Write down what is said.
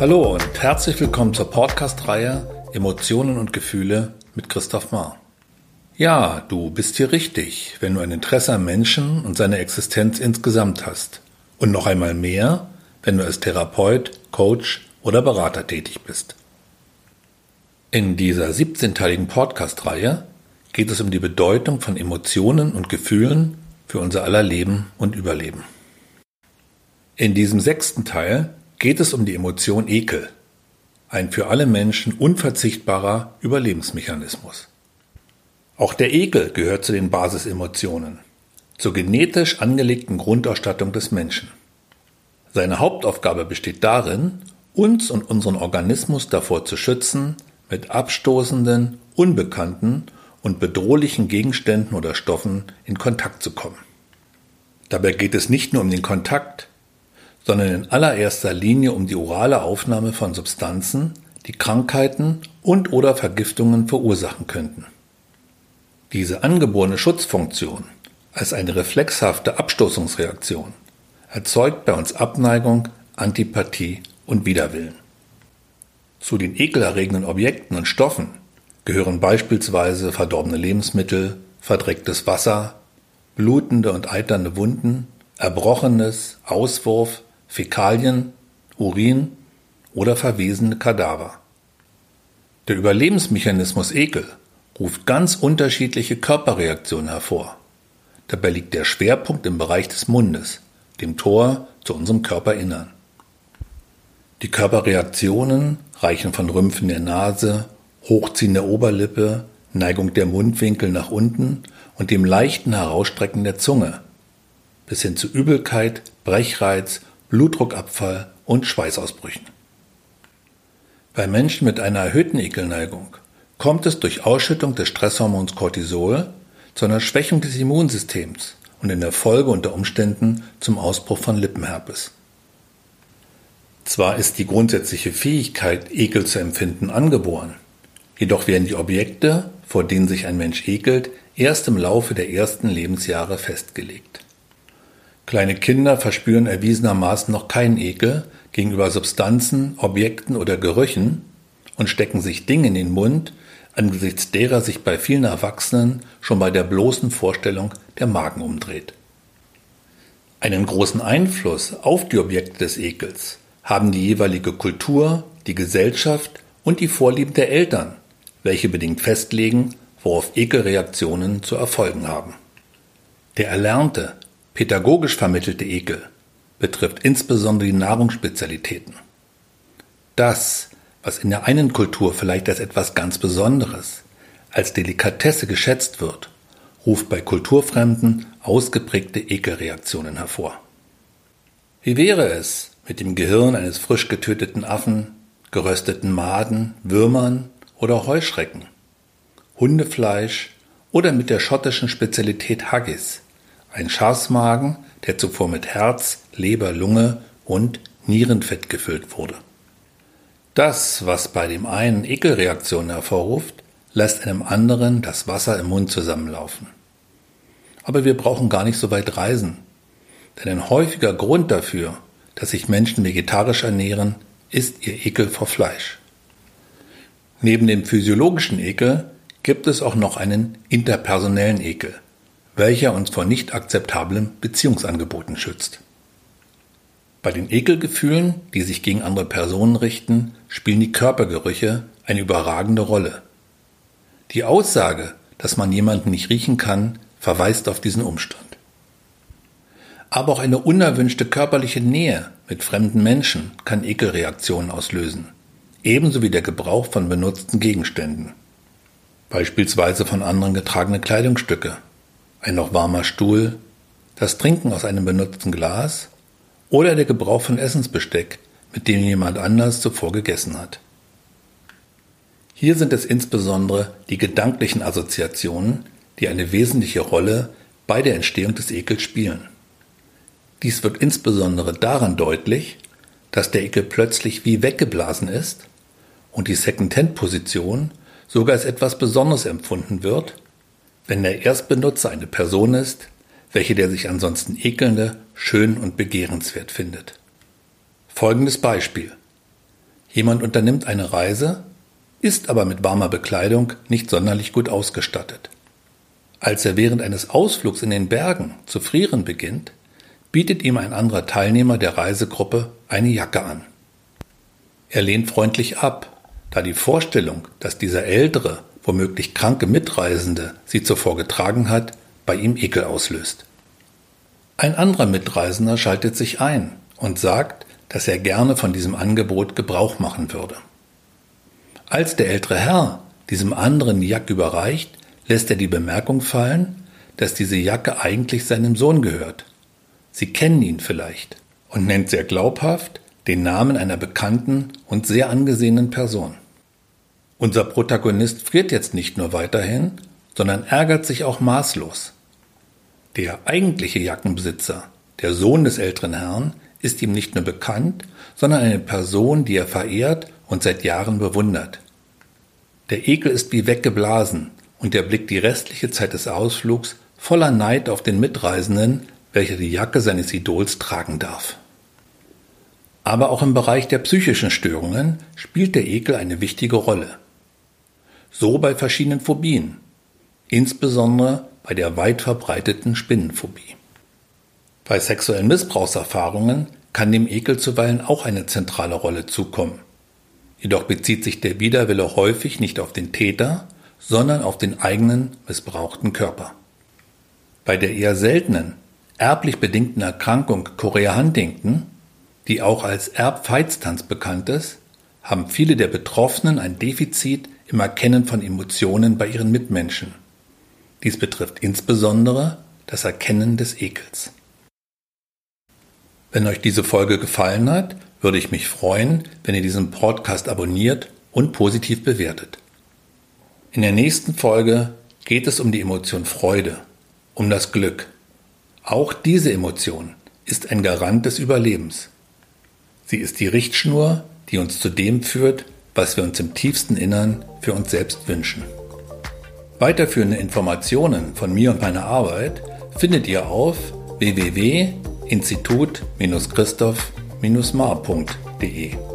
Hallo und herzlich willkommen zur Podcast-Reihe Emotionen und Gefühle mit Christoph Mahr. Ja, du bist hier richtig, wenn du ein Interesse am Menschen und seiner Existenz insgesamt hast. Und noch einmal mehr, wenn du als Therapeut, Coach oder Berater tätig bist. In dieser 17-teiligen Podcast-Reihe geht es um die Bedeutung von Emotionen und Gefühlen für unser aller Leben und Überleben. In diesem sechsten Teil geht es um die Emotion Ekel, ein für alle Menschen unverzichtbarer Überlebensmechanismus. Auch der Ekel gehört zu den Basisemotionen, zur genetisch angelegten Grundausstattung des Menschen. Seine Hauptaufgabe besteht darin, uns und unseren Organismus davor zu schützen, mit abstoßenden, unbekannten und bedrohlichen Gegenständen oder Stoffen in Kontakt zu kommen. Dabei geht es nicht nur um den Kontakt, sondern in allererster Linie um die orale Aufnahme von Substanzen, die Krankheiten und oder Vergiftungen verursachen könnten. Diese angeborene Schutzfunktion als eine reflexhafte Abstoßungsreaktion erzeugt bei uns Abneigung, Antipathie und Widerwillen. Zu den ekelerregenden Objekten und Stoffen gehören beispielsweise verdorbene Lebensmittel, verdrecktes Wasser, blutende und eiternde Wunden, Erbrochenes, Auswurf, Fäkalien, Urin oder verwesene Kadaver. Der Überlebensmechanismus Ekel ruft ganz unterschiedliche Körperreaktionen hervor. Dabei liegt der Schwerpunkt im Bereich des Mundes, dem Tor zu unserem Körperinnern. Die Körperreaktionen reichen von Rümpfen der Nase, Hochziehen der Oberlippe, Neigung der Mundwinkel nach unten und dem leichten Herausstrecken der Zunge bis hin zu Übelkeit, Brechreiz Blutdruckabfall und Schweißausbrüchen. Bei Menschen mit einer erhöhten Ekelneigung kommt es durch Ausschüttung des Stresshormons Cortisol zu einer Schwächung des Immunsystems und in der Folge unter Umständen zum Ausbruch von Lippenherpes. Zwar ist die grundsätzliche Fähigkeit, Ekel zu empfinden, angeboren, jedoch werden die Objekte, vor denen sich ein Mensch ekelt, erst im Laufe der ersten Lebensjahre festgelegt. Kleine Kinder verspüren erwiesenermaßen noch keinen Ekel gegenüber Substanzen, Objekten oder Gerüchen und stecken sich Dinge in den Mund, angesichts derer sich bei vielen Erwachsenen schon bei der bloßen Vorstellung der Magen umdreht. Einen großen Einfluss auf die Objekte des Ekels haben die jeweilige Kultur, die Gesellschaft und die Vorlieben der Eltern, welche bedingt festlegen, worauf Ekelreaktionen zu erfolgen haben. Der erlernte, Pädagogisch vermittelte Ekel betrifft insbesondere die Nahrungsspezialitäten. Das, was in der einen Kultur vielleicht als etwas ganz Besonderes, als Delikatesse geschätzt wird, ruft bei Kulturfremden ausgeprägte Ekelreaktionen hervor. Wie wäre es mit dem Gehirn eines frisch getöteten Affen, gerösteten Maden, Würmern oder Heuschrecken, Hundefleisch oder mit der schottischen Spezialität Haggis, ein Schafsmagen, der zuvor mit Herz, Leber, Lunge und Nierenfett gefüllt wurde. Das, was bei dem einen Ekelreaktionen hervorruft, lässt einem anderen das Wasser im Mund zusammenlaufen. Aber wir brauchen gar nicht so weit reisen, denn ein häufiger Grund dafür, dass sich Menschen vegetarisch ernähren, ist ihr Ekel vor Fleisch. Neben dem physiologischen Ekel gibt es auch noch einen interpersonellen Ekel – welcher uns vor nicht akzeptablen Beziehungsangeboten schützt. Bei den Ekelgefühlen, die sich gegen andere Personen richten, spielen die Körpergerüche eine überragende Rolle. Die Aussage, dass man jemanden nicht riechen kann, verweist auf diesen Umstand. Aber auch eine unerwünschte körperliche Nähe mit fremden Menschen kann Ekelreaktionen auslösen, ebenso wie der Gebrauch von benutzten Gegenständen, beispielsweise von anderen getragene Kleidungsstücke ein noch warmer Stuhl, das Trinken aus einem benutzten Glas oder der Gebrauch von Essensbesteck, mit dem jemand anders zuvor gegessen hat. Hier sind es insbesondere die gedanklichen Assoziationen, die eine wesentliche Rolle bei der Entstehung des Ekels spielen. Dies wird insbesondere daran deutlich, dass der Ekel plötzlich wie weggeblasen ist und die Second-Hand-Position sogar als etwas Besonderes empfunden wird, wenn der Erstbenutzer eine Person ist, welche der sich ansonsten ekelnde, schön und begehrenswert findet. Folgendes Beispiel. Jemand unternimmt eine Reise, ist aber mit warmer Bekleidung nicht sonderlich gut ausgestattet. Als er während eines Ausflugs in den Bergen zu frieren beginnt, bietet ihm ein anderer Teilnehmer der Reisegruppe eine Jacke an. Er lehnt freundlich ab, da die Vorstellung, dass dieser ältere, womöglich kranke Mitreisende sie zuvor getragen hat, bei ihm Ekel auslöst. Ein anderer Mitreisender schaltet sich ein und sagt, dass er gerne von diesem Angebot Gebrauch machen würde. Als der ältere Herr diesem anderen die Jacke überreicht, lässt er die Bemerkung fallen, dass diese Jacke eigentlich seinem Sohn gehört. Sie kennen ihn vielleicht und nennt sehr glaubhaft den Namen einer bekannten und sehr angesehenen Person. Unser Protagonist friert jetzt nicht nur weiterhin, sondern ärgert sich auch maßlos. Der eigentliche Jackenbesitzer, der Sohn des älteren Herrn, ist ihm nicht nur bekannt, sondern eine Person, die er verehrt und seit Jahren bewundert. Der Ekel ist wie weggeblasen und er blickt die restliche Zeit des Ausflugs voller Neid auf den Mitreisenden, welcher die Jacke seines Idols tragen darf. Aber auch im Bereich der psychischen Störungen spielt der Ekel eine wichtige Rolle. So bei verschiedenen Phobien, insbesondere bei der weit verbreiteten Spinnenphobie. Bei sexuellen Missbrauchserfahrungen kann dem Ekel zuweilen auch eine zentrale Rolle zukommen. Jedoch bezieht sich der Widerwille häufig nicht auf den Täter, sondern auf den eigenen missbrauchten Körper. Bei der eher seltenen, erblich bedingten Erkrankung Chorea Huntington, die auch als Erbfeiztanz bekannt ist, haben viele der Betroffenen ein Defizit im Erkennen von Emotionen bei ihren Mitmenschen. Dies betrifft insbesondere das Erkennen des Ekels. Wenn euch diese Folge gefallen hat, würde ich mich freuen, wenn ihr diesen Podcast abonniert und positiv bewertet. In der nächsten Folge geht es um die Emotion Freude, um das Glück. Auch diese Emotion ist ein Garant des Überlebens. Sie ist die Richtschnur, die uns zu dem führt, was wir uns im tiefsten Innern für uns selbst wünschen. Weiterführende Informationen von mir und meiner Arbeit findet ihr auf www institut-christoph-mar.de